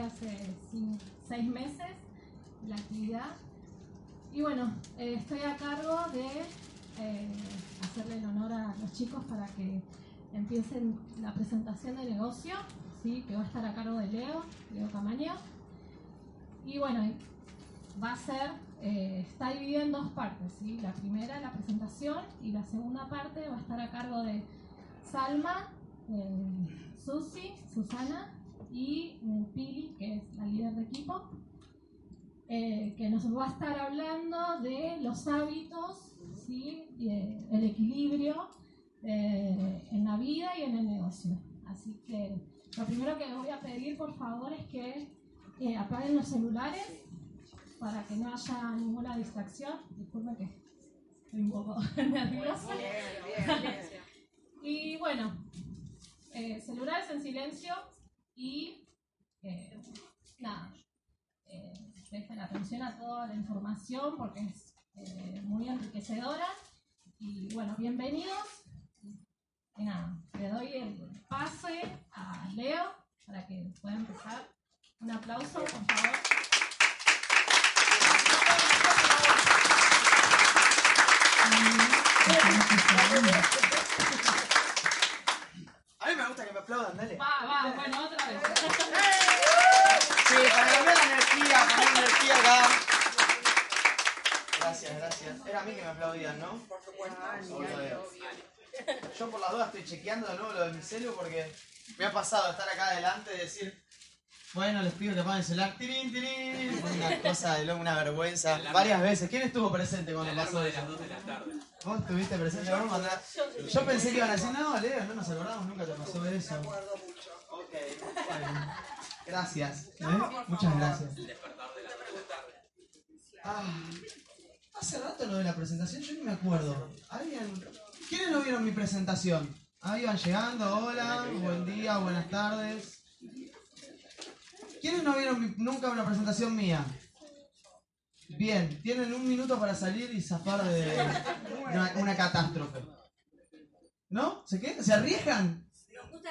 hace seis meses la actividad y bueno, eh, estoy a cargo de eh, hacerle el honor a los chicos para que empiecen la presentación de negocio, ¿sí? que va a estar a cargo de Leo, Leo Camaño. Y bueno, va a ser, eh, está dividida en dos partes, ¿sí? la primera la presentación y la segunda parte va a estar a cargo de Salma, eh, Susi, Susana y Pili, que es la líder de equipo, eh, que nos va a estar hablando de los hábitos, ¿sí? y, eh, el equilibrio eh, en la vida y en el negocio. Así que lo primero que les voy a pedir, por favor, es que eh, apaguen los celulares para que no haya ninguna distracción. Disculpen que estoy un poco nerviosa. Y bueno, eh, celulares en silencio y eh, nada, eh, presten atención a toda la información porque es eh, muy enriquecedora. Y bueno, bienvenidos. Y nada, le doy el pase a Leo para que pueda empezar. Un aplauso, por favor. Que me aplaudan, dale. Va, va, bueno, otra vez. Sí, para cambiar la energía, poner energía acá. Gracias, gracias. Era a mí que me aplaudían, ¿no? Por supuesto. Yo por las dudas estoy chequeando de nuevo lo de mi celu porque me ha pasado estar acá adelante y decir, bueno, les pido que apaguen el celular. Tirín, tirín. Una cosa de loco, una vergüenza. Varias veces. ¿Quién estuvo presente cuando pasó eso? ¿Vos estuviste presente? Vamos a mandar- Yo pensé que iban a decir, no, Leo, no nos acordamos, nunca te pasó eso. Ok, bueno. Gracias. ¿eh? Muchas gracias. Ah, hace rato lo de la presentación, yo ni me acuerdo. ¿Alguien? ¿Quiénes no vieron mi presentación? Ahí van llegando, hola, buen día, buenas tardes. ¿Quiénes no vieron mi- nunca una presentación mía? Bien, tienen un minuto para salir y zafar de una, una catástrofe. ¿No? ¿Se qué? ¿Se arriesgan?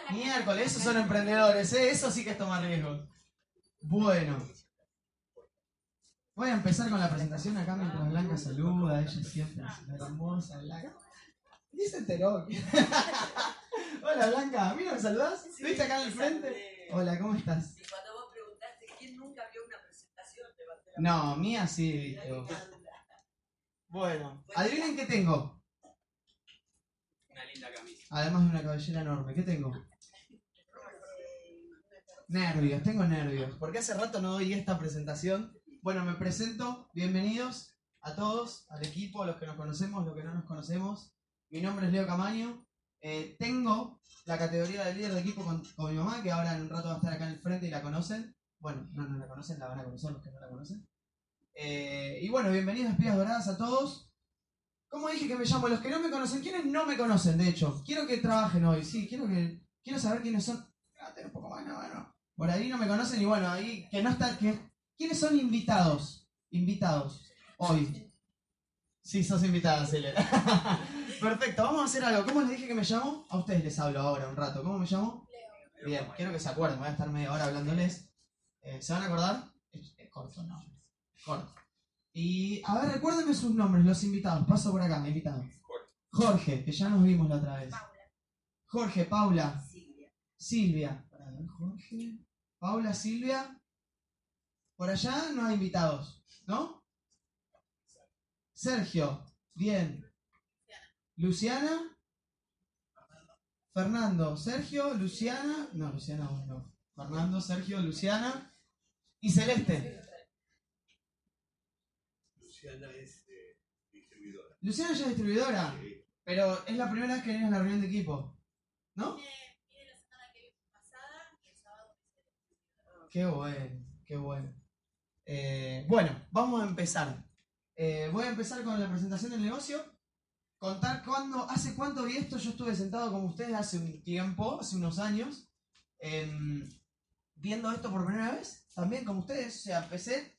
Miércoles, esos son emprendedores, ¿eh? Eso sí que es tomar riesgos. Bueno. Voy a empezar con la presentación acá mientras Blanca saluda. Ella siempre es hermosa, Blanca. Ni se enteró. Hola, Blanca. ¿Mira, me saludás? ¿Viste acá en el frente? Hola, ¿cómo estás? Y cuando vos preguntaste quién nunca vio una presentación, levanté la No, mía sí, viste vos. Bueno, adivinen qué tengo. Una linda camisa. Además de una cabellera enorme, ¿qué tengo? Nervios, tengo nervios. Porque hace rato no doy esta presentación. Bueno, me presento. Bienvenidos a todos, al equipo, a los que nos conocemos, los que no nos conocemos. Mi nombre es Leo Camaño. Eh, tengo la categoría de líder de equipo con, con mi mamá, que ahora en un rato va a estar acá en el frente y la conocen. Bueno, no, no la conocen, la van a conocer los que no la conocen. Eh, y bueno, bienvenidos, espigas doradas, a todos. ¿Cómo dije que me llamo? Los que no me conocen, ¿quiénes no me conocen, de hecho? Quiero que trabajen hoy, sí, quiero que quiero saber quiénes son. Ah, un poco más, no, bueno. Por ahí no me conocen y bueno, ahí que no está que ¿Quiénes son invitados? Invitados hoy. Sí, sos invitada, Celia. Perfecto, vamos a hacer algo. ¿Cómo les dije que me llamo? A ustedes les hablo ahora un rato. ¿Cómo me llamo? Bien, quiero que se acuerden, voy a estar media hora hablándoles. Eh, ¿Se van a acordar? Es corto, no. Corto. Y, a ver, recuérdenme sus nombres, los invitados. Paso por acá, invitados. Jorge, que ya nos vimos la otra vez. Jorge, Paula, Silvia. Silvia. Ver, Jorge, Paula, Silvia. Por allá no hay invitados, ¿no? Sergio, bien. Luciana. Fernando, Sergio, Luciana. No, Luciana no. Fernando, Sergio, Luciana. Y Celeste. Luciana es eh, distribuidora. Luciana ya es distribuidora, Sí. pero es la primera vez que viene a la reunión de equipo. ¿No? Viene la semana que viene pasada y el sábado Qué bueno, qué bueno. Eh, bueno, vamos a empezar. Eh, voy a empezar con la presentación del negocio. Contar cuándo, hace cuánto vi esto. Yo estuve sentado con ustedes hace un tiempo, hace unos años, em, viendo esto por primera vez. También como ustedes. O sea, empecé,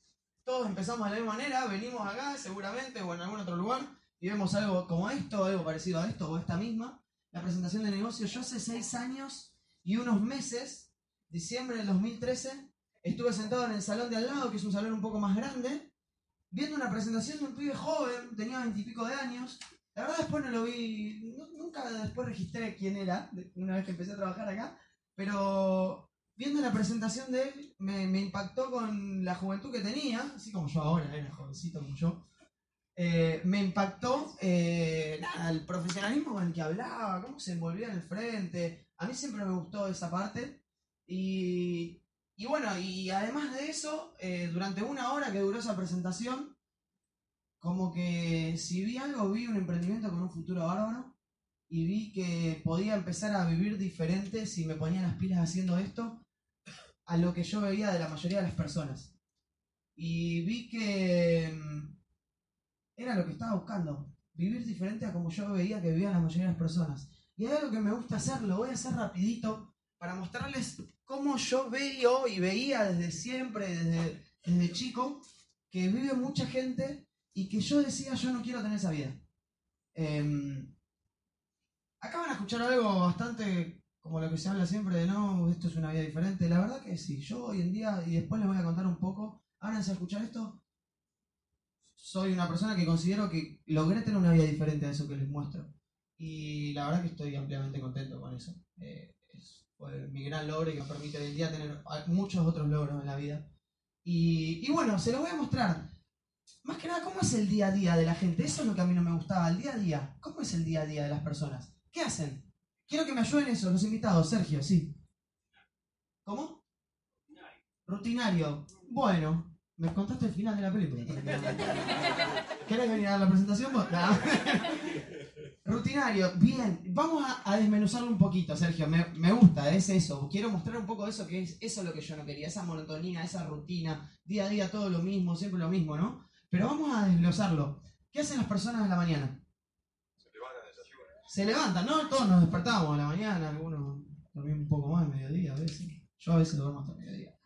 empezamos de la misma manera. Venimos acá, seguramente, o en algún otro lugar, y vemos algo como esto, algo parecido a esto, o esta misma. La presentación de negocio. Yo hace seis años y unos meses, diciembre del 2013, Estuve sentado en el salón de al lado, que es un salón un poco más grande, viendo una presentación de un pibe joven, tenía veintipico de años. La verdad después no lo vi, nu- nunca después registré quién era, una vez que empecé a trabajar acá, pero viendo la presentación de él me, impactó con la juventud que tenía, así como yo ahora, era jovencito como yo. Eh, me impactó eh, nada, el profesionalismo con el que hablaba, cómo se envolvía en el frente. A mí siempre me gustó esa parte. Y, y bueno, y además de eso, eh, durante una hora que duró esa presentación, como que si vi algo, vi un emprendimiento con un futuro bárbaro y vi que podía empezar a vivir diferente si me ponía las pilas haciendo esto a lo que yo veía de la mayoría de las personas. Y vi que mm, era lo que estaba buscando, vivir diferente a como yo veía que vivían la mayoría de las personas. Y hay algo que me gusta hacer, lo voy a hacer rapidito para mostrarles cómo yo veo y veía desde siempre, desde, desde chico, que vive mucha gente y que yo decía, yo no quiero tener esa vida. Em, acá a escuchar algo bastante como lo que se habla siempre de no, esto es una vida diferente. La verdad que sí, yo hoy en día, y después les voy a contar un poco, ábranse a escuchar esto, soy una persona que considero que logré tener una vida diferente a eso que les muestro. Y la verdad que estoy ampliamente contento con eso. Eh, es- fue mi gran logro y que me permite hoy en día tener muchos otros logros en la vida. Y, y bueno, se los voy a mostrar. Más que nada, ¿cómo es el día a día de la gente? Eso es lo que a mí no me gustaba, el día a día. ¿Cómo es el día a día de las personas? ¿Qué hacen? Quiero que me ayuden eso, los invitados, Sergio, sí. ¿Cómo? Rutinario. Bueno, me contaste el final de la película. ¿Querés venir a la presentación. Rutinario, bien. Vamos a, desmenuzarlo un poquito, Sergio. Me, me gusta, es eso. Quiero mostrar un poco eso que es eso es lo que yo no quería, esa monotonía, esa rutina, día a día todo lo mismo, siempre lo mismo, ¿no? Pero vamos a desglosarlo. ¿Qué hacen las personas en la mañana? Se levantan, ¿no? Todos nos despertamos a la mañana, algunos dormimos un poco más, mediodía a veces. Yo a veces duermo hasta mediodía.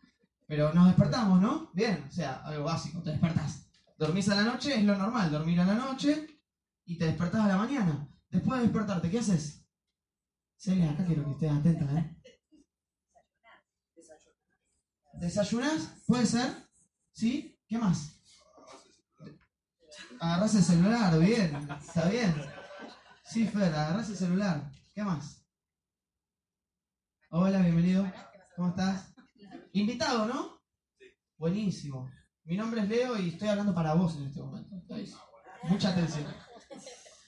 Pero nos despertamos, ¿no? Bien, o sea, algo básico, te despertás. Dormís a la noche, es lo normal, dormir a la noche y te despertás a la mañana. Después de despertarte, ¿qué haces? Celia, acá quiero que estés atenta, ¿eh? ¿Desayunás? ¿Puede ser? ¿Sí? ¿Qué más? Agarrás el celular, bien, está bien. Sí, Fer, agarrás el celular. ¿Qué más? Hola, bienvenido. ¿Cómo estás? Invitado, ¿no? Buenísimo. Mi nombre es Leo y estoy hablando para vos en este momento. ¿Estáis? Mucha atención.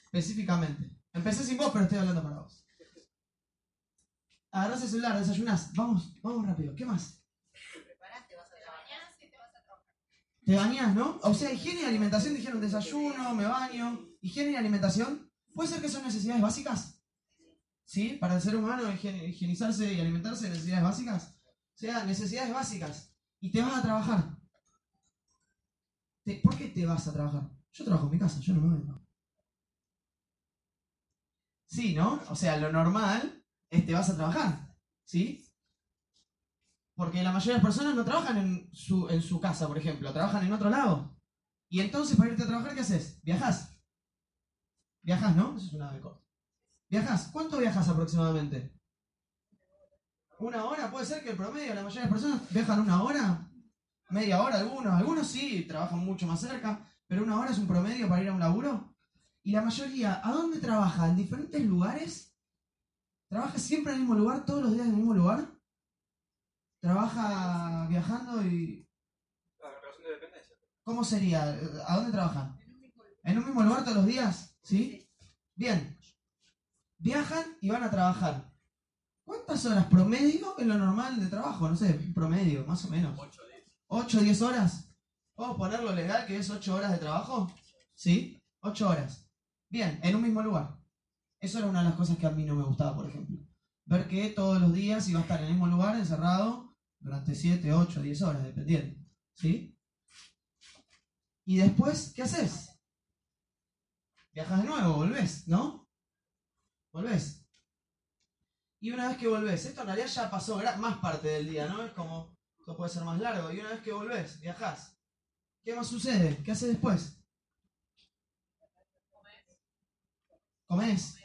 Específicamente. Empecé sin vos, pero estoy hablando para vos. Agarrás el celular, desayunás. Vamos, vamos rápido. ¿Qué más? Te bañás, ¿no? O sea, higiene y alimentación dijeron desayuno, me baño. Higiene y alimentación. ¿Puede ser que son necesidades básicas? ¿Sí? Para el ser humano, higienizarse y alimentarse, necesidades básicas. O sea, necesidades básicas. Y te vas a trabajar. ¿Por qué te vas a trabajar? Yo trabajo en mi casa, yo no me vengo. Sí, ¿no? O sea, lo normal es te vas a trabajar. ¿Sí? Porque la mayoría de las personas no trabajan en su, en su casa, por ejemplo, trabajan en otro lado. Y entonces para irte a trabajar, ¿qué haces? ¿Viajas? ¿Viajas, no? Eso es una de corto. ¿Viajas? ¿Cuánto viajas aproximadamente? ¿Una hora? ¿Puede ser que el promedio, la mayoría de las personas viajan una hora? ¿Media hora algunos? Algunos sí, trabajan mucho más cerca, pero una hora es un promedio para ir a un laburo. Y la mayoría, ¿a dónde trabaja? ¿En diferentes lugares? ¿Trabaja siempre en el mismo lugar, todos los días en el mismo lugar? ¿Trabaja viajando y La relación de dependencia. ¿Cómo sería? ¿A dónde trabajan? ¿En un mismo lugar todos los días? ¿Sí? Bien. Viajan y van a trabajar. ¿Cuántas horas promedio es lo normal de trabajo? No sé, promedio, más o menos. 8 10. 8 o 10 horas. ¿Podemos poner lo legal que es 8 horas de trabajo? ¿Sí? 8 horas. Bien, en un mismo lugar. Eso era una de las cosas que a mí no me gustaba, por ejemplo. Ver que todos los días iba a estar en el mismo lugar, encerrado, durante 7, 8, 10 horas, dependiendo. ¿Sí? Y después, ¿qué haces? Viajas de nuevo, volvés, ¿no? Volvés. Y una vez que volvés, esto en realidad ya pasó más parte del día, ¿no? Es como, esto puede ser más largo. Y una vez que volvés, viajás. ¿Qué más sucede? ¿Qué haces después? ¿Comés?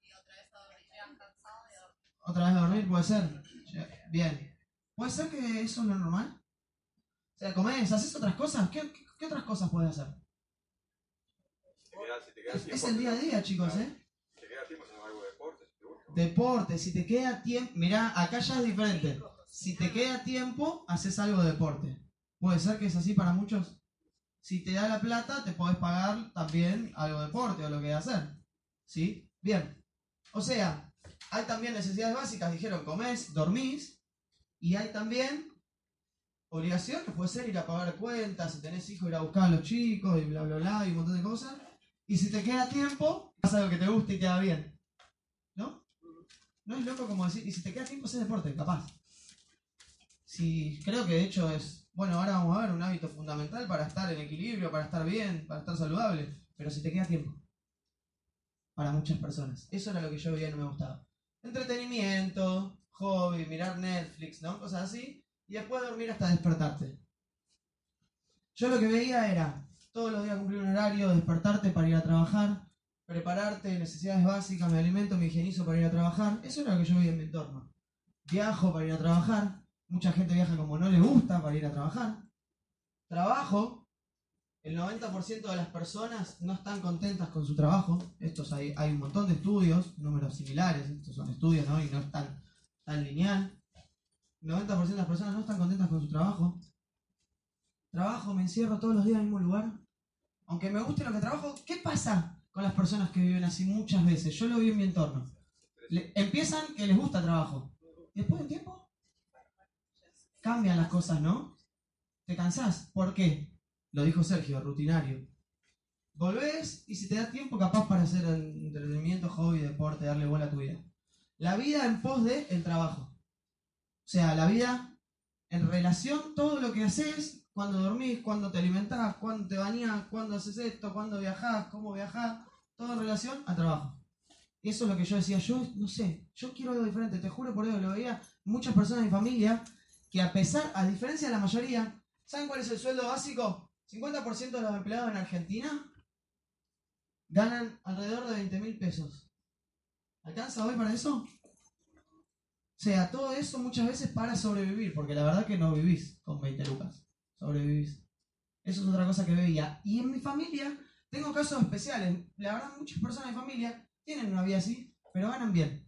Y otra vez a dormir. ¿Otra vez a dormir? Puede ser. Bien. ¿Puede ser que eso es lo normal? O sea, comés, haces otras cosas. ¿Qué, qué- qué otras cosas puedes hacer? Si te queda, si te queda Es, tiempo, es el día a día, chicos. ¿eh? Si te queda tiempo algo de deporte, si te gusta. Deporte, si te queda tiempo. Mirá, acá ya es diferente. Si te queda tiempo, haces algo de deporte. Puede ser que es así para muchos. Si te da la plata, te podés pagar también algo de deporte o lo que hacer. ¿Sí? Bien. O sea, hay también necesidades básicas. Dijeron, comés, dormís. Y hay también obligaciones. Puede ser ir a pagar cuentas, si tenés hijos, ir a buscar a los chicos y bla, bla, bla, y un montón de cosas. Y si te queda tiempo, haz algo que te guste y te da bien. ¿No? No es loco como decir, y si te queda tiempo, haces deporte, capaz. Sí, creo que de hecho es, bueno, ahora vamos a ver un hábito fundamental para estar en equilibrio, para estar bien, para estar saludable, pero si te queda tiempo. Para muchas personas. Eso era lo que yo veía y no me gustaba. Entretenimiento, hobby, mirar Netflix, ¿no? Cosas así. Y después dormir hasta despertarte. Yo lo que veía era todos los días cumplir un horario, despertarte para ir a trabajar, prepararte, necesidades básicas, me alimento, me higienizo para ir a trabajar. Eso era lo que yo veía en mi entorno. Viajo para ir a trabajar. Mucha gente viaja como no le gusta para ir a trabajar. Trabajo. El 90% de las personas no están contentas con su trabajo. Estos hay, hay un montón de estudios, números similares. Estos son estudios, ¿no? Y no es tan, tan lineal. El 90% de las personas no están contentas con su trabajo. Trabajo, me encierro todos los días en el mismo lugar. Aunque me guste lo que trabajo, ¿qué pasa con las personas que viven así muchas veces? Yo lo vi en mi entorno. Empiezan que les gusta trabajo. Después de un tiempo, cambian las cosas, ¿no? Te cansás. ¿Por qué? Lo dijo Sergio, rutinario. Volvés y si te da tiempo capaz para hacer entretenimiento, hobby, deporte, darle bola a tu vida. La vida en pos de el trabajo. O sea, la vida en relación, todo lo que haces, cuando dormís, cuando te alimentás, cuando te bañás, cuando haces esto, cuando viajás, cómo viajás, todo en relación al trabajo. Y eso es lo que yo decía, yo no sé, yo quiero algo diferente, te juro por Dios, lo veía muchas personas de mi familia que a pesar, a diferencia de la mayoría, ¿saben cuál es el sueldo básico? 50% de los empleados en Argentina ganan alrededor de 20 mil pesos. ¿Alcanza hoy para eso? O sea, todo eso muchas veces para sobrevivir, porque la verdad que no vivís con 20 lucas. Sobrevivís. Eso es otra cosa que veía. Y en mi familia tengo casos especiales. La verdad, muchas personas de mi familia tienen una vida así, pero ganan bien.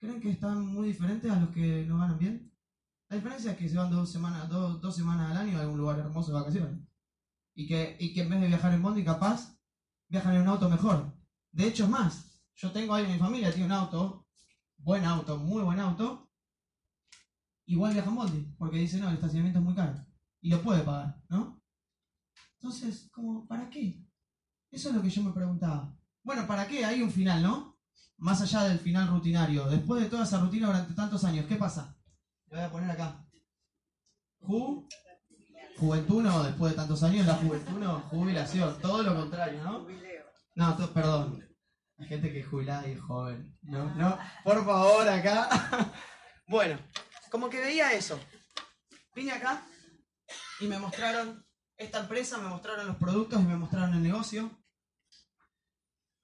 ¿Creen que están muy diferentes a los que no ganan bien? La diferencia es que se van dos semanas, dos, dos semanas al año a algún lugar hermoso de vacaciones. Y que, y que en vez de viajar en Bondi, capaz, viajan en un auto mejor. De hecho, es más, yo tengo alguien en mi familia, tiene un auto, buen auto, muy buen auto, igual viaja en Bondi, porque dice, no, el estacionamiento es muy caro. Y lo puede pagar, ¿no? Entonces, como, ¿para qué? Eso es lo que yo me preguntaba. Bueno, ¿para qué? Hay un final, ¿no? Más allá del final rutinario. Después de toda esa rutina durante tantos años, ¿qué pasa? Le voy a poner acá. Ju juventud no, después de tantos años, la juventud no, jubilación. Todo lo contrario, ¿no? No, to- perdón. Hay gente que es y es joven. No, no, por favor, acá. bueno, como que veía eso. Vine acá y me mostraron esta empresa, me mostraron los productos y me mostraron el negocio.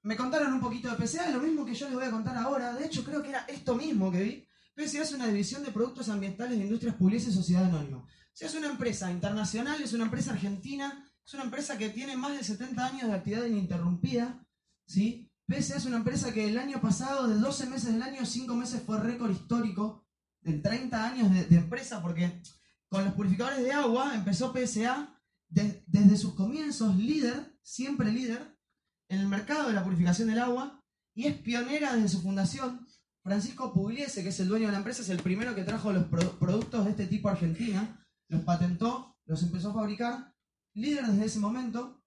Me contaron un poquito de PCA, lo mismo que yo les voy a contar ahora. De hecho, creo que era esto mismo que vi. PCA es una división de productos ambientales de Industrias Publices y Sociedad Anónima. Es una empresa internacional, es una empresa argentina, es una empresa que tiene más de 70 años de actividad ininterrumpida. ¿sí? PSA es una empresa que el año pasado, de 12 meses del año, 5 meses fue récord histórico de 30 años de, de empresa, porque con los purificadores de agua empezó PSA de- desde sus comienzos líder, siempre líder, en el mercado de la purificación del agua y es pionera desde su fundación. Francisco Pugliese, que es el dueño de la empresa, es el primero que trajo los pro- productos de este tipo a Argentina, los patentó, los empezó a fabricar líder desde ese momento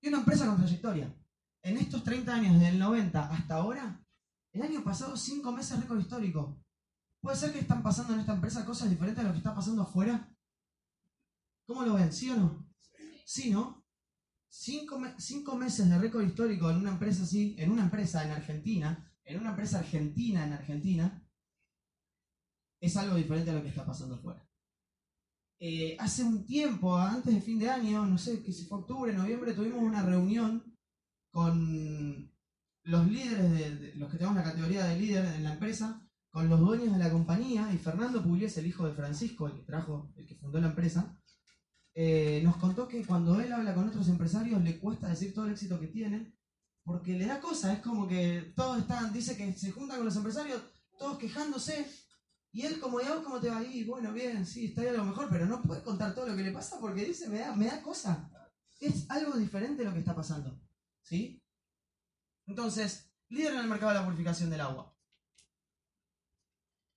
y una empresa con trayectoria. En estos 30 años, desde el 90 hasta ahora, el año pasado, 5 meses récord histórico. ¿Puede ser que están pasando en esta empresa cosas diferentes a lo que está pasando afuera? ¿Cómo lo ven? ¿Sí o no? Sí, ¿no? Cinco, me- cinco meses de récord histórico en una empresa así, en una empresa en Argentina, en una empresa argentina en Argentina, es algo diferente a lo que está pasando afuera. Eh, hace un tiempo, antes de fin de año, no sé, que si fue octubre, noviembre, tuvimos una reunión con los líderes, de, de- los que tenemos la categoría de líder en la empresa, con los dueños de la compañía, y Fernando Pugliese, el hijo de Francisco, el que trajo, el que fundó la empresa, eh, nos contó que cuando él habla con otros empresarios le cuesta decir todo el éxito que tienen, porque le da cosa, es como que todos están, dice que se juntan con los empresarios, todos quejándose, y él como, ya cómo te va ahí? Bueno, bien, sí, está a lo mejor, pero no puede contar todo lo que le pasa porque dice, me da, me da cosa. Es algo diferente lo que está pasando, ¿sí? Entonces, líder en el mercado de la purificación del agua.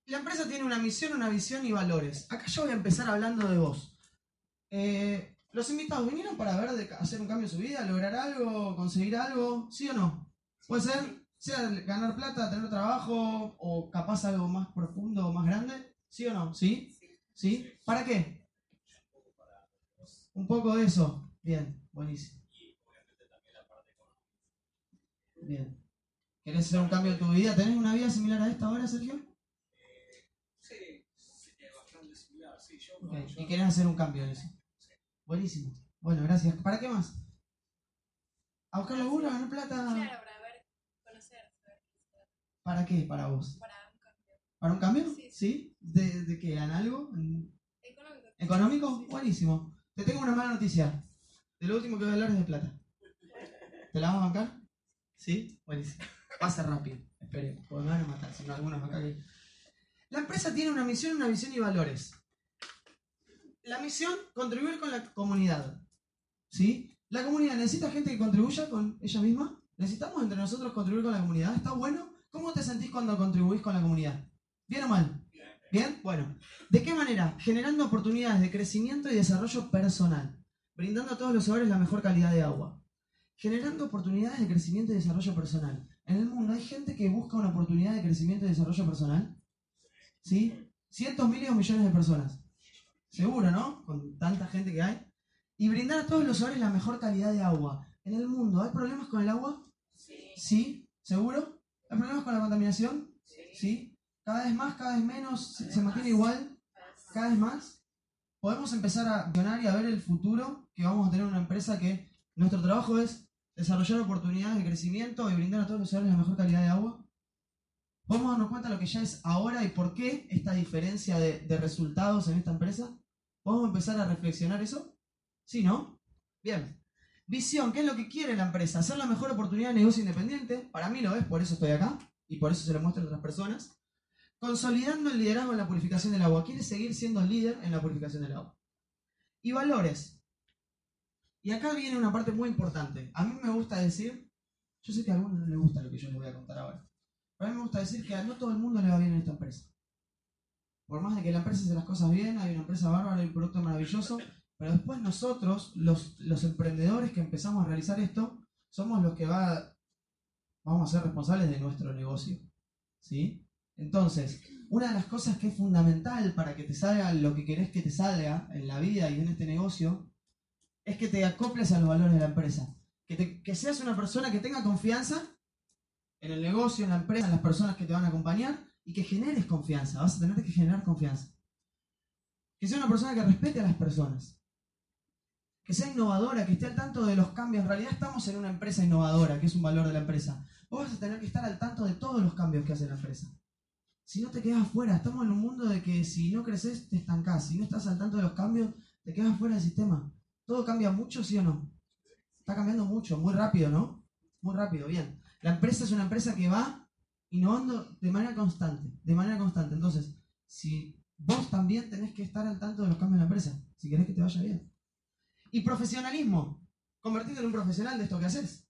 La empresa tiene una misión, una visión y valores. Acá yo voy a empezar hablando de vos. Eh, los invitados vinieron para ver de hacer un cambio en su vida, lograr algo, conseguir algo, ¿sí o no? Puede ser, sea ganar plata, tener trabajo o capaz algo más profundo o más grande, ¿sí o no? ¿Sí? ¿Sí? ¿Para qué? Un poco de eso. Bien, buenísimo. Bien. ¿Querés hacer un cambio en tu vida? ¿Tenés una vida similar a esta ahora, Sergio? Sí, sí, bastante Y querés hacer un cambio en eso. Buenísimo. Bueno, gracias. ¿Para qué más? ¿A buscar laburo, ganar plata? Claro, para ver, conocer, saber qué hacer. ¿Para qué? Para vos. Para un cambio ¿Para un cambio? Sí. ¿Sí? ¿De, de qué? ¿En algo? ¿En- económico. ¿Económico? Sí. Buenísimo. Te tengo una mala noticia. De lo último que voy a hablar es de plata. ¿Te la vas a bancar? ¿Sí? Buenísimo. Pasa rápido. Esperemos, porque me van a matar, si no algunos acá que... La empresa tiene una misión, una visión y valores. La misión, contribuir con la comunidad. ¿Sí? La comunidad necesita gente que contribuya con ella misma. Necesitamos entre nosotros contribuir con la comunidad. ¿Está bueno? ¿Cómo te sentís cuando contribuís con la comunidad? ¿Bien o mal? ¿Bien? Bueno. ¿De qué manera? Generando oportunidades de crecimiento y desarrollo personal. Brindando a todos los hogares la mejor calidad de agua. Generando oportunidades de crecimiento y desarrollo personal. En el mundo hay gente que busca una oportunidad de crecimiento y desarrollo personal. ¿Sí? Cientos, miles o millones de personas. Seguro, ¿no? Con tanta gente que hay. Y brindar a todos los hogares la mejor calidad de agua. En el mundo, ¿hay problemas con el agua? Sí. ¿Seguro? ¿Hay problemas con la contaminación? Sí. ¿Cada vez más, cada vez menos? ¿Se, se mantiene igual? ¿Cada vez más? Podemos empezar a accionar y a ver el futuro que vamos a tener una empresa que nuestro trabajo es desarrollar oportunidades de crecimiento y brindar a todos los hogares la mejor calidad de agua. ¿Podemos darnos cuenta de lo que ya es ahora y por qué esta diferencia de, de resultados en esta empresa? ¿Podemos empezar a reflexionar eso? ¿Sí, no? Bien. Visión, ¿qué es lo que quiere la empresa? Hacer la mejor oportunidad de negocio independiente. Para mí lo es, por eso estoy acá y por eso se lo muestro a otras personas. Consolidando el liderazgo en la purificación del agua. Quiere seguir siendo líder en la purificación del agua. Y valores. Y acá viene una parte muy importante. A mí me gusta decir, yo sé que a algunos no les gusta lo que yo les voy a contar ahora, pero a mí me gusta decir que a no todo el mundo le va bien en esta empresa. Por más de que la empresa hace las cosas bien, hay una empresa bárbara, hay un producto maravilloso, pero después nosotros, los, emprendedores que empezamos a realizar esto, somos los que va, vamos a ser responsables de nuestro negocio. ¿Sí? Entonces, una de las cosas que es fundamental para que te salga lo que querés que te salga en la vida y en este negocio, es que te acoples a los valores de la empresa. Que, que seas una persona que tenga confianza en el negocio, en la empresa, en las personas que te van a acompañar y que generes confianza. Vas a tener que generar confianza. Que sea una persona que respete a las personas. Que sea innovadora, que esté al tanto de los cambios. En realidad estamos en una empresa innovadora, que es un valor de la empresa. Vos vas a tener que estar al tanto de todos los cambios que hace la empresa. Si no te quedas afuera, estamos en un mundo de que si no creces te estancás. Si no estás al tanto de los cambios, te quedas fuera del sistema. ¿Todo cambia mucho, sí o no? Está cambiando mucho, muy rápido, ¿no? Muy rápido, bien. La empresa es una empresa que va innovando de manera constante, de manera constante. Entonces, si vos también tenés que estar al tanto de los cambios en la empresa, si querés que te vaya bien. Y profesionalismo, convertirte en un profesional de esto que haces.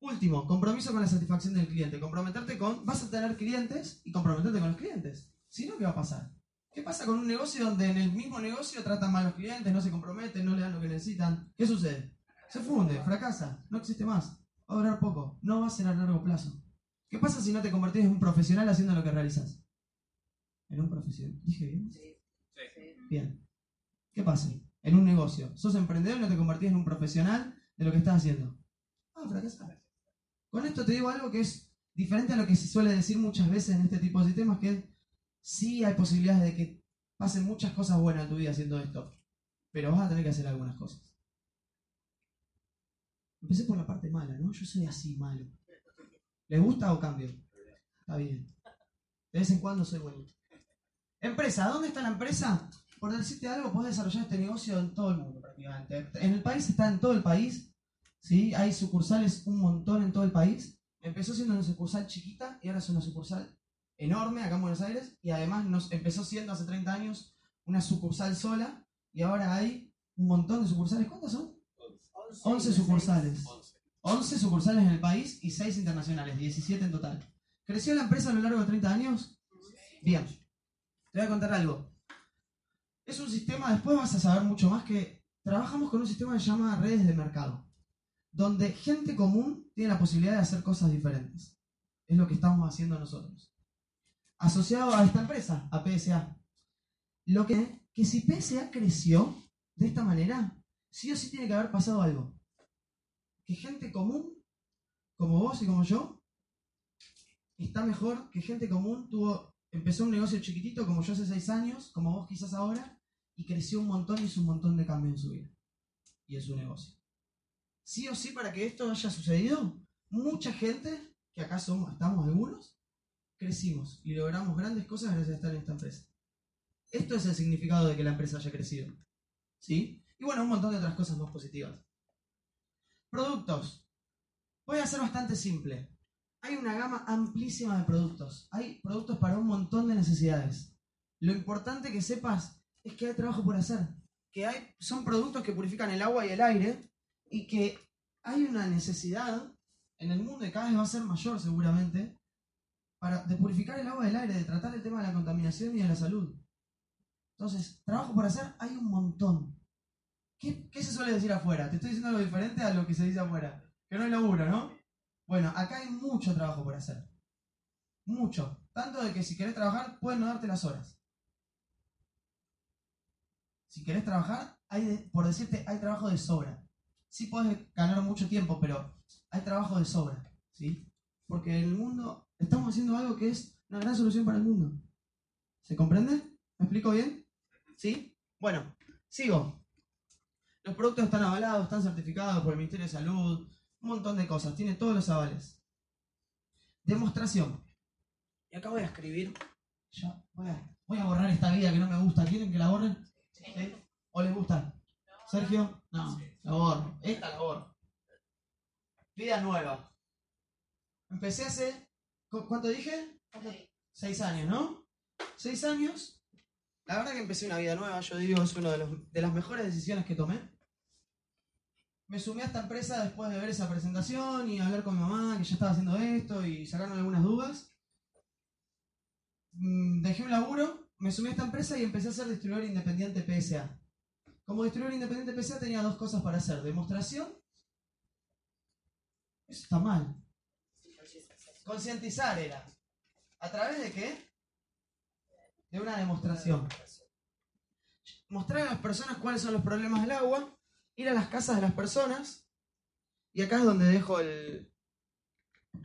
Último, compromiso con la satisfacción del cliente. Comprometerte con, vas a tener clientes y comprometerte con los clientes. Si no, ¿qué va a pasar? ¿Qué pasa con un negocio donde en el mismo negocio tratan mal los clientes, no se comprometen, no le dan lo que necesitan? ¿Qué sucede? Se funde, fracasa, no existe más. Va a durar poco, no va a ser a largo plazo. ¿Qué pasa si no te convertís en un profesional haciendo lo que realizas? ¿En un profesional? ¿Dije bien? Bien. ¿Qué pasa? En un negocio. Sos emprendedor y no te convertís en un profesional de lo que estás haciendo. Ah, fracasar. Con esto te digo algo que es diferente a lo que se suele decir muchas veces en este tipo de sistemas, que es, sí hay posibilidades de que pasen muchas cosas buenas en tu vida haciendo esto, pero vas a tener que hacer algunas cosas. Empecé por la parte mala, ¿no? Yo soy así malo. ¿Les gusta o cambio? Está bien. De vez en cuando soy bueno. Empresa, ¿dónde está la empresa? Por decirte algo, puedes desarrollar este negocio en todo el mundo prácticamente. En el país está en todo el país, ¿sí? Hay sucursales un montón en todo el país. Empezó siendo una sucursal chiquita y ahora es una sucursal enorme acá en Buenos Aires y además nos empezó siendo hace 30 años una sucursal sola y ahora hay un montón de sucursales. ¿Cuántas son? 11 sucursales. 11 sucursales en el país y 6 internacionales, 17 en total. ¿Creció la empresa a lo largo de 30 años? Bien. Te voy a contar algo. Es un sistema, después vas a saber mucho más, que trabajamos con un sistema que se llama redes de mercado, donde gente común tiene la posibilidad de hacer cosas diferentes. Es lo que estamos haciendo nosotros. Asociado a esta empresa, a PSA. Lo que, que si PSA creció de esta manera, sí o sí tiene que haber pasado algo. Que gente común, como vos y como yo, está mejor que gente común tuvo, empezó un negocio chiquitito como yo hace seis años, como vos quizás ahora, y creció un montón y hizo un montón de cambio en su vida y en su negocio. Sí o sí, para que esto haya sucedido, mucha gente, que acá estamos algunos, crecimos y logramos grandes cosas gracias a estar en esta empresa. Esto es el significado de que la empresa haya crecido. ¿Sí? Y bueno, un montón de otras cosas más positivas. Productos. Voy a ser bastante simple. Hay una gama amplísima de productos. Hay productos para un montón de necesidades. Lo importante que sepas es que hay trabajo por hacer. Que hay, son productos que purifican el agua y el aire y que hay una necesidad en el mundo y cada vez va a ser mayor seguramente para, de purificar el agua y el aire, de tratar el tema de la contaminación y de la salud. Entonces, trabajo por hacer hay un montón. ¿Qué, ¿Qué, se suele decir afuera? Te estoy diciendo algo diferente a lo que se dice afuera. Que no hay laburo, ¿no? Bueno, acá hay mucho trabajo por hacer. Mucho. Tanto de que si querés trabajar, pueden no darte las horas. Si querés trabajar, hay por decirte, hay trabajo de sobra. Sí puedes ganar mucho tiempo, pero hay trabajo de sobra. ¿Sí? Porque el mundo estamos haciendo algo que es una gran solución para el mundo. ¿Se comprende? ¿Me explico bien? ¿Sí? Bueno, sigo. Los productos están avalados, están certificados por el Ministerio de Salud, un montón de cosas, tiene todos los avales. Demostración. Y acá voy a escribir. Yo voy a, voy a borrar esta vida que no me gusta. ¿Quieren que la borren? ¿Sí? ¿O les gusta? ¿Sergio? No, la borro. Esta la borro. Vida nueva. Empecé hace. ¿Cuánto dije? Seis años, ¿no? Seis años. La verdad que empecé una vida nueva, yo digo, es una de, los, de las mejores decisiones que tomé me sumé a esta empresa después de ver esa presentación y hablar con mi mamá que ya estaba haciendo esto y sacarme algunas dudas. Dejé un laburo, me sumé a esta empresa y empecé a ser distribuidor independiente PSA. Como distribuidor independiente PSA tenía dos cosas para hacer. Demostración. Eso está mal. Concientizar era. ¿A través de qué? De una demostración. Mostrar a las personas cuáles son los problemas del agua ir a las casas de las personas. Y acá es donde dejo el,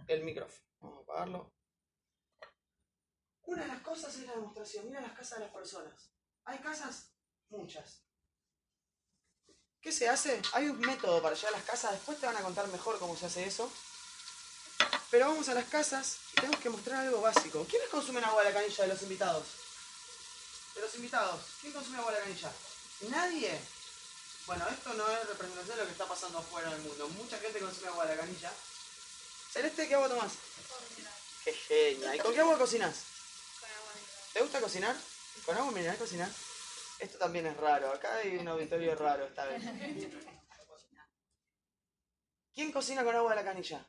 el micrófono. Vamos a apagarlo. Una de las cosas es la demostración. Ir a las casas de las personas. Hay casas, muchas. ¿Qué se hace? Hay un método para llegar a las casas. Después te van a contar mejor cómo se hace eso. Pero vamos a las casas y tenemos que mostrar algo básico. ¿Quiénes consumen agua de la canilla de los invitados? De los invitados. ¿Quién consume agua de la canilla? ¿Nadie? Bueno, esto no es representación de lo que está pasando afuera del mundo. Mucha gente consume agua de la canilla. Celeste, ¿qué agua tomás? Qué genia. ¿Y con qué agua cocinas? Con agua mineral. ¿Te gusta cocinar? ¿Con agua mineral cocinar? Esto también es raro. Acá hay un auditorio raro esta vez. ¿Quién cocina con agua de la canilla?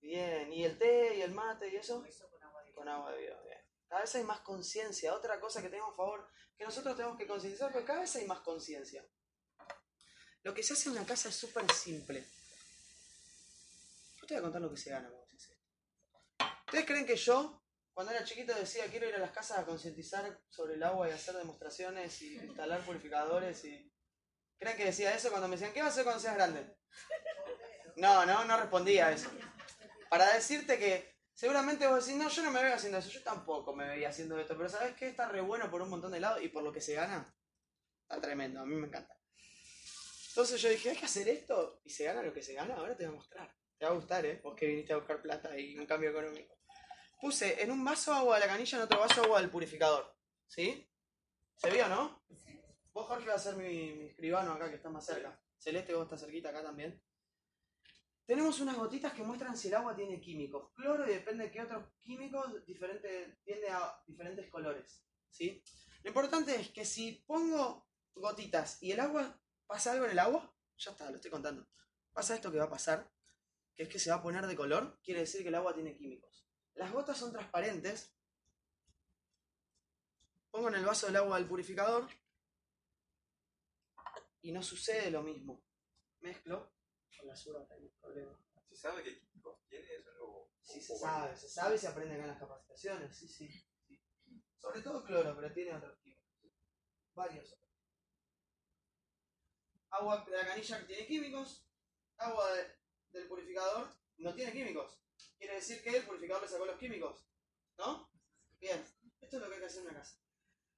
Bien. ¿Y el té y el mate y eso? Con agua de Con agua de vida. Cada vez hay más conciencia. Otra cosa que tenemos a favor, que nosotros tenemos que concientizar, pero cada vez hay más conciencia. Lo que se hace en una casa es súper simple. Yo te voy a contar lo que se gana. ¿Ustedes creen que yo, cuando era chiquito, decía quiero ir a las casas a concientizar sobre el agua y hacer demostraciones y instalar purificadores y... ¿Creen que decía eso cuando me decían, ¿qué vas a hacer cuando seas grande? No, no, no respondía a eso. Para decirte que seguramente vos decís, no, yo no me veo haciendo eso, yo tampoco me veía haciendo esto, pero ¿sabes qué? Está re bueno por un montón de lados y por lo que se gana. Está tremendo, a mí me encanta. Entonces yo dije, hay que hacer esto y se gana lo que se gana, ahora te voy a mostrar. Te va a gustar, ¿eh? Vos que viniste a buscar plata y un cambio económico. Puse en un vaso agua de la canilla, en otro vaso agua del purificador. ¿Sí? ¿Se vio, no? Vos, Jorge, vas a ser mi, mi escribano acá que está más cerca. Celeste, vos estás cerquita acá también. Tenemos unas gotitas que muestran si el agua tiene químicos. Cloro y depende de qué otros químicos diferente, tiende a diferentes colores. ¿sí? Lo importante es que si pongo gotitas y el agua pasa algo en el agua, ya está, lo estoy contando. Pasa esto que va a pasar, que es que se va a poner de color, quiere decir que el agua tiene químicos. Las gotas son transparentes. Pongo en el vaso del agua del purificador y no sucede lo mismo. Mezclo con la hay problema. ¿Se sabe qué químicos tiene eso? O, Sí, se o- sabe, se sabe y se aprende acá en las capacitaciones, sí, sí. sí. Sobre todo cloro, pero tiene otros químicos. Varios otros. Agua de la canilla que tiene químicos, agua de- del purificador no tiene químicos. Quiere decir que el purificador le sacó los químicos, ¿no? Bien, esto es lo que hay que hacer en una casa.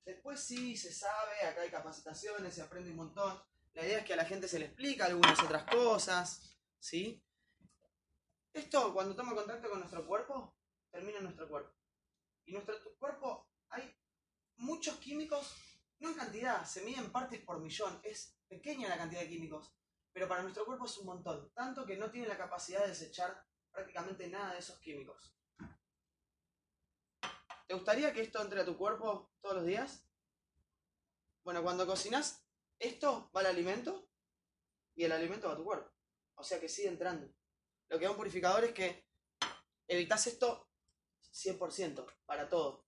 Después sí, se sabe, acá hay capacitaciones, se aprende un montón. La idea es que a la gente se le explica algunas otras cosas, ¿sí? Esto, cuando toma contacto con nuestro cuerpo, termina en nuestro cuerpo. Y nuestro cuerpo hay muchos químicos, no en cantidad, se mide en partes por millón, es pequeña la cantidad de químicos, pero para nuestro cuerpo es un montón, tanto que no tiene la capacidad de desechar prácticamente nada de esos químicos. ¿Te gustaría que esto entre a tu cuerpo todos los días? Bueno, cuando cocinas, esto va al alimento y el alimento va a tu cuerpo. O sea que sigue entrando. Lo que da un purificador es que evitas esto 100% para todo.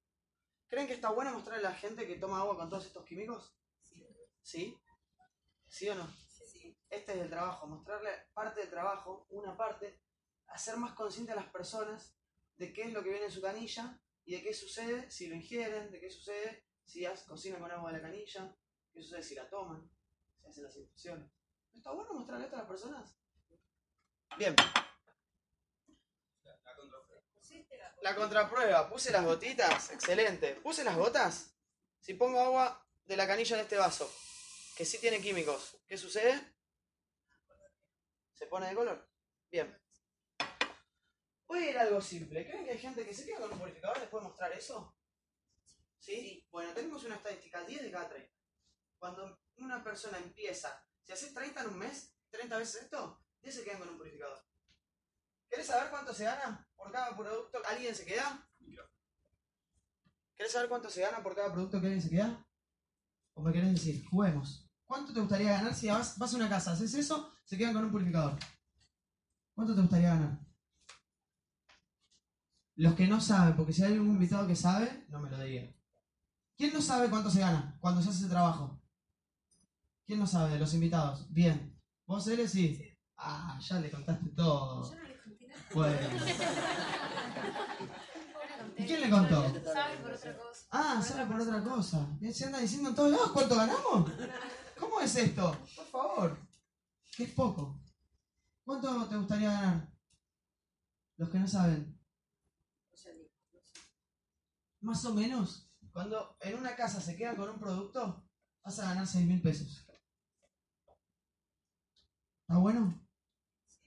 ¿Creen que está bueno mostrarle a la gente que toma agua con todos estos químicos? ¿Sí? ¿Sí o no? Este es el trabajo, mostrarle parte del trabajo, una parte, hacer más consciente a las personas de qué es lo que viene en su canilla y de qué sucede si lo ingieren, de qué sucede si cocinan con agua de la canilla, qué sucede si la toman, si hacen las infusiones. ¿Está bueno mostrarle esto a las personas? Bien. La contraprueba, puse las gotitas, excelente. Puse las gotas. Si pongo agua de la canilla en este vaso, que sí tiene químicos, ¿qué sucede? Se pone de color. Bien. Voy a ir a algo simple. ¿Creen que hay gente que se queda con un purificador después de mostrar eso? ¿Sí? Bueno, tenemos una estadística, 10 de cada 30. Cuando una persona empieza, si haces 30 en un mes, 30 veces esto, 10 se quedan con un purificador. ¿Querés saber cuánto se gana por cada producto? ¿Alguien se queda? ¿Querés saber cuánto se gana por cada producto que alguien se queda? ¿O me querés decir, juguemos? ¿Cuánto te gustaría ganar si vas, vas a una casa, haces eso, se quedan con un purificador? ¿Cuánto te gustaría ganar? Los que no saben, porque si hay algún invitado que sabe, no me lo diga. ¿Quién no sabe cuánto se gana cuando se hace ese trabajo? ¿Quién no sabe los invitados? Bien. ¿Vos, eres Sí. Ah, ya le contaste todo. Yo no le conté nada. Bueno. ¿Y quién le contó? Sabe por otra cosa. Ah, sabe por otra cosa. ¿Se anda diciendo en todos lados cuánto ganamos? ¿Cómo es esto? Por favor. Que es poco. ¿Cuánto te gustaría ganar? Los que no saben. Más o menos, cuando en una casa se queda con un producto, vas a ganar 6 mil pesos. ¿Está bueno?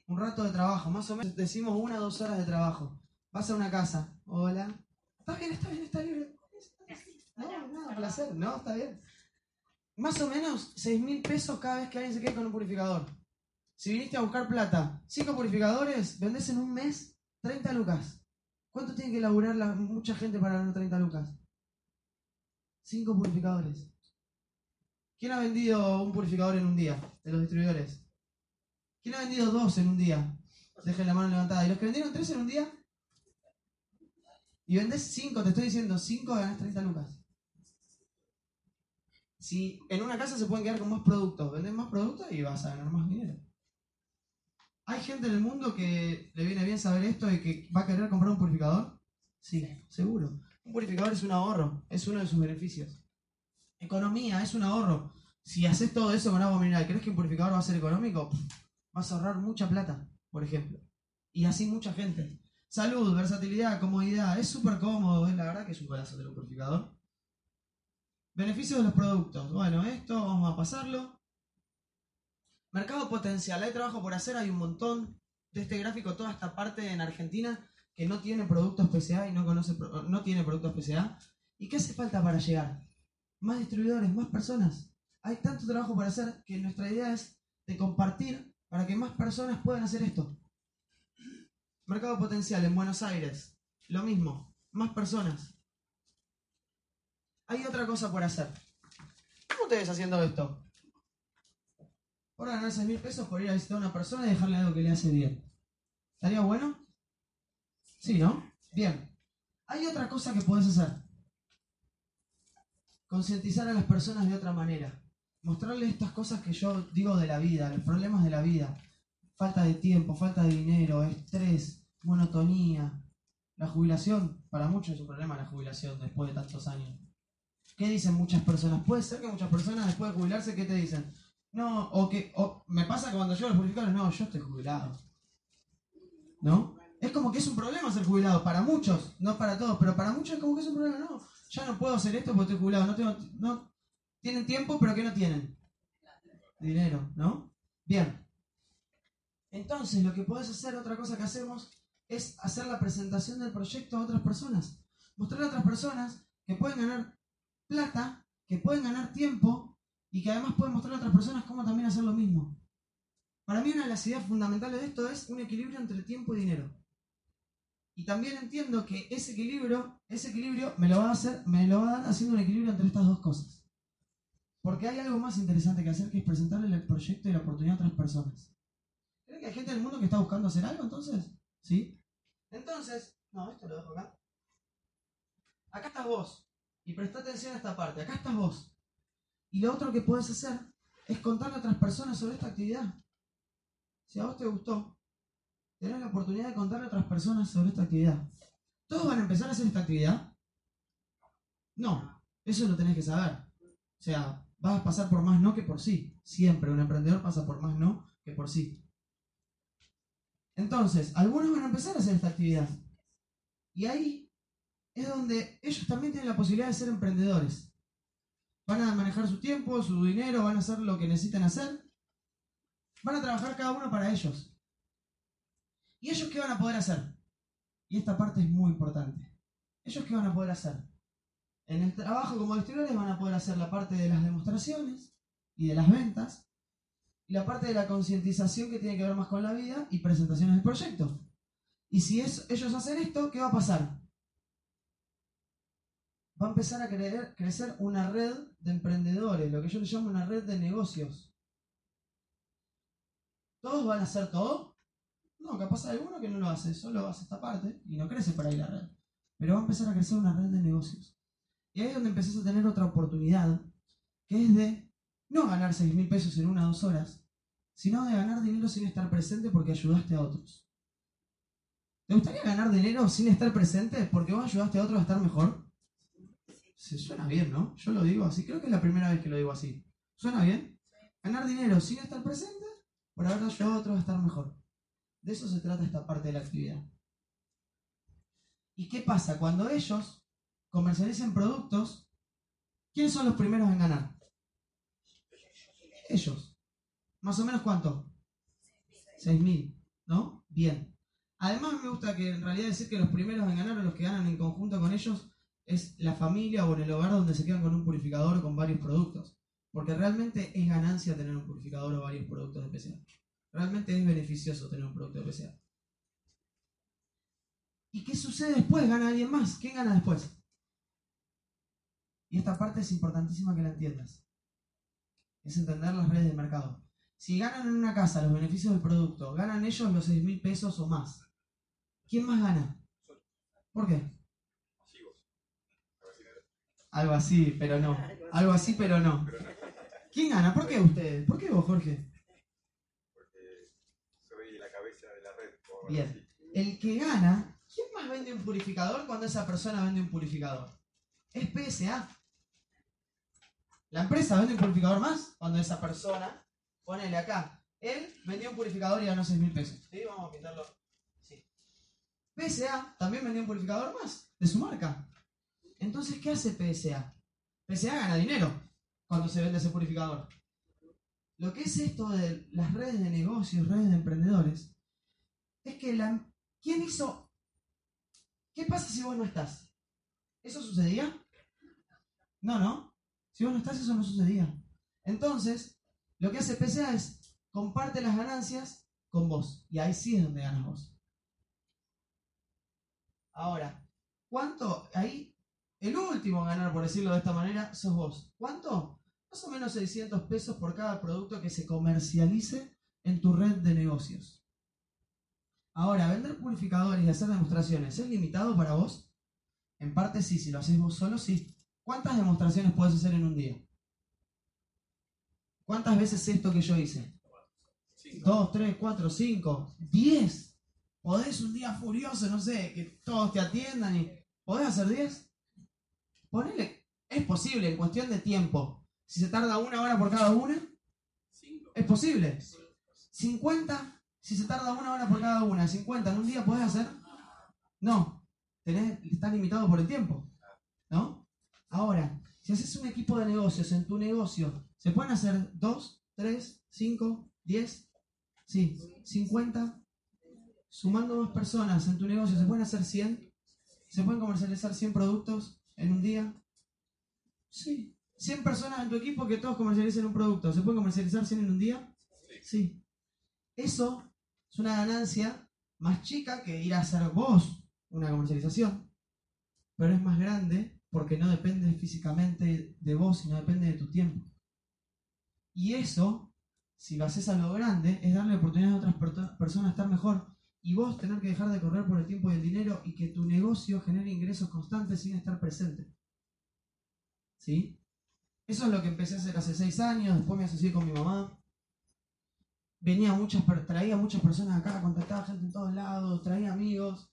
Un rato de trabajo, más o menos decimos una o dos horas de trabajo. Vas a una casa. Hola. Está bien, está bien, está libre. No, nada, placer. No, está bien. Más o menos 6 mil pesos cada vez que alguien se quede con un purificador. Si viniste a buscar plata, 5 purificadores, vendés en un mes 30 lucas. ¿Cuánto tiene que laburar la, mucha gente para ganar 30 lucas? 5 purificadores. ¿Quién ha vendido un purificador en un día de los distribuidores? ¿Quién ha vendido dos en un día? Dejen la mano levantada. ¿Y los que vendieron tres en un día? y vendés 5, te estoy diciendo 5, ganás 30 lucas. Si ganás 30 lucas. Si en una casa se pueden quedar con más productos, vendés más productos y vas a ganar más dinero. ¿Hay gente en el mundo que le viene bien saber esto y que va a querer comprar un purificador? Sí, seguro. Un purificador es un ahorro, es uno de sus beneficios. Economía, es un ahorro. Si haces todo eso con agua mineral, ¿crees que un purificador va a ser económico? Vas a ahorrar mucha plata, por ejemplo. Y así mucha gente. Salud, versatilidad, comodidad, es súper cómodo, es la verdad que es un golazo de un purificador. Beneficios de los productos. Bueno, esto vamos a pasarlo. Mercado potencial. Hay trabajo por hacer, hay un montón. De este gráfico, toda esta parte en Argentina que no tiene productos PCA y no, conoce, no tiene productos PCA. ¿Y qué hace falta para llegar? Más distribuidores, más personas. Hay tanto trabajo por hacer que nuestra idea es de compartir para que más personas puedan hacer esto. Mercado potencial en Buenos Aires. Lo mismo, más personas. Hay otra cosa por hacer. ¿Cómo te haciendo esto? Por ganar 6 mil pesos por ir a visitar a una persona y dejarle algo que le hace bien. ¿Estaría bueno? Sí, ¿no? Bien. Hay otra cosa que puedes hacer. Concientizar a las personas de otra manera. Mostrarles estas cosas que yo digo de la vida, los problemas de la vida. Falta de tiempo, falta de dinero, estrés, monotonía. La jubilación, para muchos es un problema la jubilación después de tantos años. ¿Qué dicen muchas personas? Puede ser que muchas personas después de jubilarse, ¿qué te dicen? No, o que o me pasa que cuando yo los purificadores, no, yo estoy jubilado. ¿No? Es como que es un problema ser jubilado, para muchos, no para todos, pero para muchos es como que es un problema, no, ya no puedo hacer esto porque estoy jubilado, no tengo, no, tienen tiempo, pero ¿qué no tienen? Dinero, ¿no? Bien. Entonces, lo que puedes hacer, otra cosa que hacemos, es hacer la presentación del proyecto a otras personas. Mostrarle a otras personas que pueden ganar plata, que pueden ganar tiempo y que además pueden mostrar a otras personas cómo también hacer lo mismo. Para mí una de las ideas fundamentales de esto es un equilibrio entre tiempo y dinero. Y también entiendo que ese equilibrio, ese equilibrio me lo va a hacer, me lo va a dar haciendo un equilibrio entre estas dos cosas. Porque hay algo más interesante que hacer que es presentarle el proyecto y la oportunidad a otras personas. ¿Creen que hay gente del mundo que está buscando hacer algo entonces? ¿Sí? Entonces, no, esto lo dejo acá. Acá estás vos. Y presta atención a esta parte. Acá estás vos. Y lo otro que puedes hacer es contarle a otras personas sobre esta actividad. Si a vos te gustó, tenés la oportunidad de contarle a otras personas sobre esta actividad. ¿Todos van a empezar a hacer esta actividad? No, eso lo tenés que saber. O sea, vas a pasar por más no que por sí. Siempre un emprendedor pasa por más no que por sí. Entonces, algunos van a empezar a hacer esta actividad. Y ahí es donde ellos también tienen la posibilidad de ser emprendedores. Van a manejar su tiempo, su dinero, van a hacer lo que necesitan hacer. Van a trabajar cada uno para ellos. ¿Y ellos qué van a poder hacer? Y esta parte es muy importante. ¿Ellos qué van a poder hacer? En el trabajo como distribuidores van a poder hacer la parte de las demostraciones y de las ventas y la parte de la concientización que tiene que ver más con la vida y presentaciones del proyecto. Y si ellos hacen esto, ¿qué va a pasar? va a empezar a crecer una red de emprendedores, lo que yo le llamo una red de negocios. ¿Todos van a hacer todo? No, capaz hay alguno que no lo hace, solo hace esta parte y no crece por ahí la red. Pero va a empezar a crecer una red de negocios. Y ahí es donde empezás a tener otra oportunidad, que es de no ganar 6 mil pesos en una o dos horas, sino de ganar dinero sin estar presente porque ayudaste a otros. ¿Te gustaría ganar dinero sin estar presente porque vos ayudaste a otros a estar mejor? Se suena bien, ¿no? Yo lo digo así, creo que es la primera vez que lo digo así. ¿Suena bien? Ganar dinero sin estar presente por haber ayudado a otros a estar mejor. De eso se trata esta parte de la actividad. ¿Y qué pasa? Cuando ellos comercialicen productos, ¿quiénes son los primeros en ganar? Ellos. ¿Más o menos cuánto? 6.000, ¿no? Bien. Además me gusta que en realidad decir que los primeros en ganar o los que ganan en conjunto con ellos es la familia o en el hogar donde se quedan con un purificador con varios productos. Porque realmente es ganancia tener un purificador o varios productos de PCA. Realmente es beneficioso tener un producto de PCA. ¿Y qué sucede después? ¿Gana alguien más? ¿Quién gana después? Y esta parte es importantísima que la entiendas. Es entender las redes de mercado. Si ganan en una casa los beneficios del producto, ganan ellos los 6 mil pesos o más. ¿Quién más gana? ¿Por qué? Algo así, pero no. Algo así, pero no. ¿Quién gana? ¿Por qué ustedes? ¿Por qué vos, Jorge? Porque soy la cabeza de la red. Bien. El que gana, ¿quién más vende un purificador cuando esa persona vende un purificador? Es PSA. La empresa vende un purificador más cuando esa persona, ponele acá, él vendió un purificador y ganó 6 mil pesos. ¿Sí? Vamos a pintarlo. Sí. PSA también vendió un purificador más de su marca. Entonces, ¿qué hace PSA? PSA gana dinero cuando se vende ese purificador. Lo que es esto de las redes de negocios, redes de emprendedores, es que la... ¿Quién hizo? ¿Qué pasa si vos no estás? ¿Eso sucedía? No, no. Si vos no estás, eso no sucedía. Entonces, lo que hace PSA es comparte las ganancias con vos. Y ahí sí es donde ganas vos. Ahora, ¿cuánto? Ahí, el último en ganar, por decirlo de esta manera, sos vos. ¿Cuánto? Más o menos 600 pesos por cada producto que se comercialice en tu red de negocios. Ahora, vender purificadores y hacer demostraciones, ¿es limitado para vos? En parte sí, si lo haces vos solo, sí. ¿Cuántas demostraciones puedes hacer en un día? ¿Cuántas veces esto que yo hice? Dos, tres, cuatro, cinco, diez. ¿Podés un día furioso, no sé, que todos te atiendan y... ¿Podés hacer diez? Ponele, es posible en cuestión de tiempo. Si se tarda una hora por cada una, es posible. 50, si se tarda una hora por cada una, 50 en un día podés hacer. No, tenés, estás limitado por el tiempo. ¿No? Ahora, si haces un equipo de negocios en tu negocio, ¿se pueden hacer 2, 3, 5, 10? Sí, 50. Sumando más personas en tu negocio, ¿se pueden hacer 100? ¿Se pueden comercializar 100 productos en un día? Sí. 100 personas en tu equipo que todos comercialicen un producto. ¿Se pueden comercializar 100 en un día? Sí. Eso es una ganancia más chica que ir a hacer vos una comercialización. Pero es más grande porque no depende físicamente de vos, sino depende de tu tiempo. Y eso, si lo haces a lo grande, es darle oportunidad a otras per- personas a estar mejor. Y vos tener que dejar de correr por el tiempo y el dinero y que tu negocio genere ingresos constantes sin estar presente. ¿Sí? Eso es lo que empecé a hacer hace seis años, después me asocié con mi mamá. Venía muchas, traía muchas personas acá, contactaba gente en todos lados, traía amigos.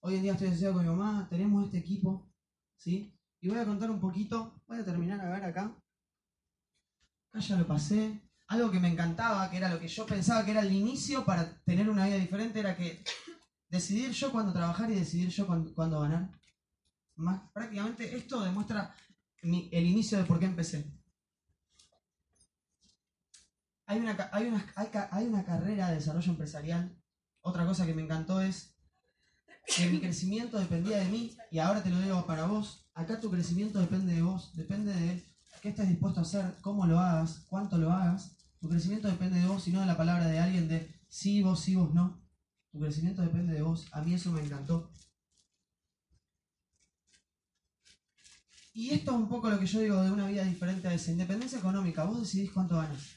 Hoy en día estoy asociado con mi mamá, tenemos este equipo, ¿sí? Y voy a contar un poquito, voy a terminar a ver acá. Acá ya lo pasé. Algo que me encantaba, que era lo que yo pensaba que era el inicio para tener una vida diferente, era que decidir yo cuándo trabajar y decidir yo cuándo, ganar. Más, prácticamente esto demuestra el inicio de por qué empecé. Hay una, hay, una, hay una carrera de desarrollo empresarial. Otra cosa que me encantó es que mi crecimiento dependía de mí y ahora te lo digo para vos. Acá tu crecimiento depende de vos, depende de qué estés dispuesto a hacer, cómo lo hagas, cuánto lo hagas. Tu crecimiento depende de vos y no de la palabra de alguien de sí, vos, sí, vos, no. Tu crecimiento depende de vos. A mí eso me encantó. Y esto es un poco lo que yo digo de una vida diferente a esa. Independencia económica, vos decidís cuánto ganas.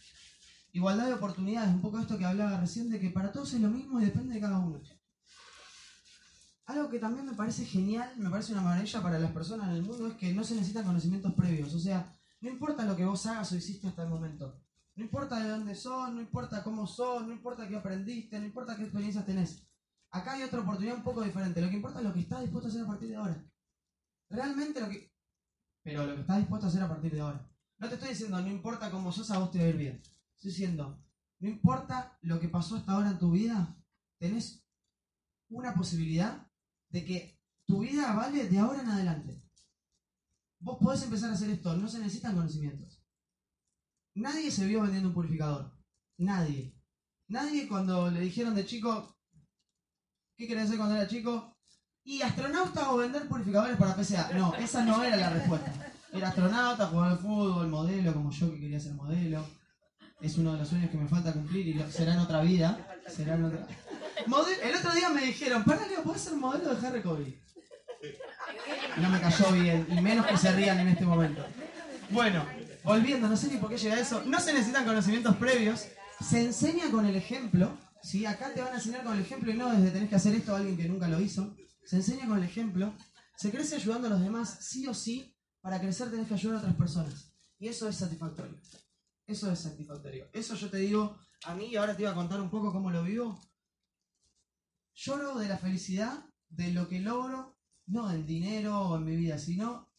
Igualdad de oportunidades, un poco esto que hablaba recién de que para todos es lo mismo y depende de cada uno. Algo que también me parece genial, me parece una maravilla para las personas en el mundo es que no se necesitan conocimientos previos. O sea, no importa lo que vos hagas o hiciste hasta el momento. No importa de dónde sos, no importa cómo sos, no importa qué aprendiste, no importa qué experiencias tenés. Acá hay otra oportunidad un poco diferente. Lo que importa es lo que estás dispuesto a hacer a partir de ahora. Realmente lo que... Pero lo que estás dispuesto a hacer a partir de ahora. No te estoy diciendo, no importa cómo sos, a vos te va a ir bien. Estoy diciendo, no importa lo que pasó hasta ahora en tu vida, tenés una posibilidad de que tu vida vale de ahora en adelante. Vos podés empezar a hacer esto, no se necesitan conocimientos. Nadie se vio vendiendo un purificador. Nadie. Nadie cuando le dijeron de chico, ¿qué querés hacer cuando era chico? Y astronauta o vender purificadores para PCA. No, esa no era la respuesta. Era astronauta, jugar al fútbol, modelo, como yo que quería ser modelo. Es uno de los sueños que me falta cumplir y será en otra vida. Será en otra... El otro día me dijeron, pará Leo, ¿podés ser modelo de Harry Cody? No me cayó bien, y menos que se rían en este momento. Bueno, volviendo, no sé ni por qué llega eso. No se necesitan conocimientos previos. Se enseña con el ejemplo. ¿sí? Acá te van a enseñar con el ejemplo y no desde tenés que hacer esto a alguien que nunca lo hizo. Se enseña con el ejemplo. Se crece ayudando a los demás, sí o sí, para crecer tenés que ayudar a otras personas. Y eso es satisfactorio. Eso es satisfactorio. Eso yo te digo a mí y ahora te iba a contar un poco cómo lo vivo. Lloro de la felicidad, de lo que logro, no en dinero o en mi vida, sino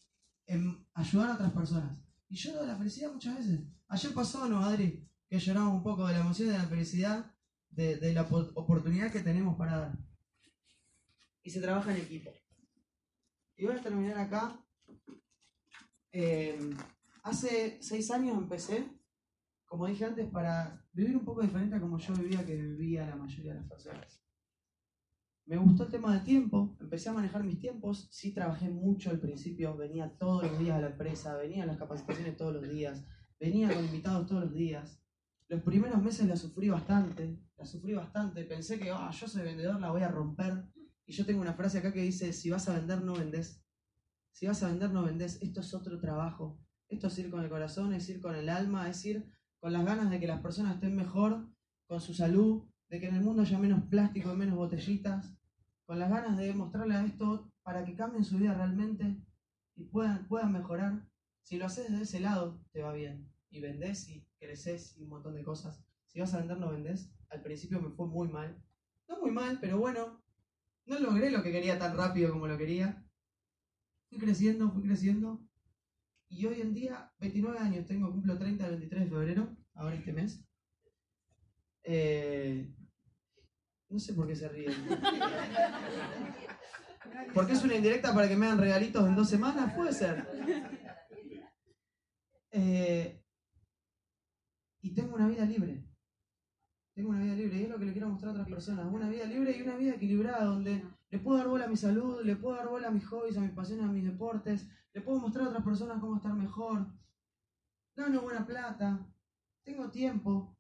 en ayudar a otras personas. Y lloro de la felicidad muchas veces. Ayer pasó, ¿no, Adri? Que lloramos un poco de la emoción de la felicidad, de, de la po- oportunidad que tenemos para dar. Y se trabaja en equipo. Y voy a terminar acá. Eh, hace seis años empecé, como dije antes, para vivir un poco diferente a como yo vivía, que vivía la mayoría de las personas. Me gustó el tema del tiempo, empecé a manejar mis tiempos, sí trabajé mucho al principio, venía todos los días a la empresa, venía a las capacitaciones todos los días, venía con invitados todos los días. Los primeros meses la sufrí bastante, la sufrí bastante, pensé que "Ah, yo soy vendedor, la voy a romper. Y yo tengo una frase acá que dice, si vas a vender, no vendés. Si vas a vender, no vendés. Esto es otro trabajo. Esto es ir con el corazón, es ir con el alma, es ir con las ganas de que las personas estén mejor, con su salud, de que en el mundo haya menos plástico y menos botellitas, con las ganas de mostrarle a esto para que cambien su vida realmente y puedan, puedan mejorar. Si lo haces de ese lado, te va bien. Y vendés y creces y un montón de cosas. Si vas a vender, no vendés. Al principio me fue muy mal. No muy mal, pero bueno, no logré lo que quería tan rápido como lo quería. Fui creciendo, fui creciendo. Y hoy en día, 29 años, tengo, cumplo 30 el 23 de febrero, ahora este mes. Eh, no sé por qué se ríen. ¿Porque es una indirecta para que me hagan regalitos en dos semanas? Puede ser. Eh, y tengo una vida libre. Tengo una vida libre y es lo que le quiero mostrar a otras personas. Una vida libre y una vida equilibrada donde le puedo dar bola a mi salud, le puedo dar bola a mis hobbies, a mis pasiones, a mis deportes. Le puedo mostrar a otras personas cómo estar mejor. Gano buena plata. Tengo tiempo.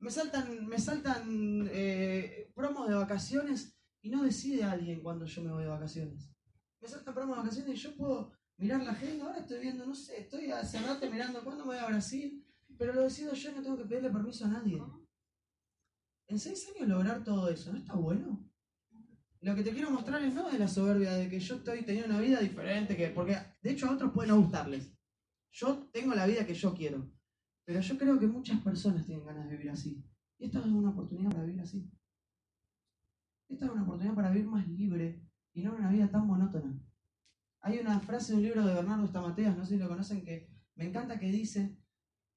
Me saltan, me saltan eh, promos de vacaciones y no decide alguien cuando yo me voy de vacaciones. Me saltan promos de vacaciones y yo puedo mirar la agenda. Ahora estoy viendo, no sé, estoy hace rato mirando cuándo me voy a Brasil, pero lo decido yo y no tengo que pedirle permiso a nadie. En seis años lograr todo eso, ¿no está bueno? Lo que te quiero mostrar es no de la soberbia de que yo estoy teniendo una vida diferente, que porque de hecho a otros puede no gustarles. Yo tengo la vida que yo quiero, pero yo creo que muchas personas tienen ganas de vivir así. Y esta es una oportunidad para vivir así. Esta es una oportunidad para vivir más libre y no una vida tan monótona. Hay una frase de un libro de Bernardo Stamateas, no sé si lo conocen, que me encanta que dice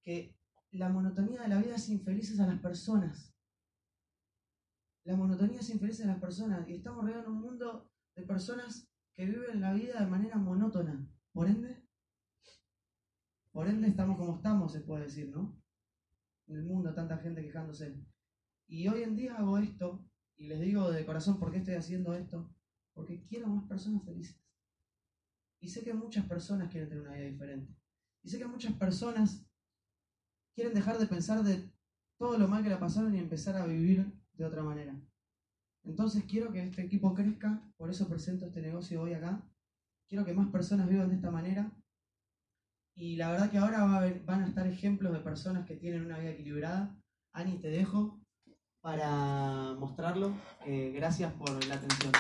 que la monotonía de la vida es infelices a las personas. La monotonía es infeliz a las personas y estamos rodeados en un mundo de personas que viven la vida de manera monótona. Por ende, por ende estamos como estamos, se puede decir, ¿no? En el mundo, tanta gente quejándose. Y hoy en día hago esto, y les digo de corazón por qué estoy haciendo esto, porque quiero más personas felices. Y sé que muchas personas quieren tener una vida diferente. Y sé que muchas personas quieren dejar de pensar de todo lo mal que la pasaron y empezar a vivir de otra manera. Entonces quiero que este equipo crezca, por eso presento este negocio hoy acá. Quiero que más personas vivan de esta manera. Y la verdad que ahora va a van a estar ejemplos de personas que tienen una vida equilibrada. Ani, te dejo para mostrarlo. Eh, gracias por la atención.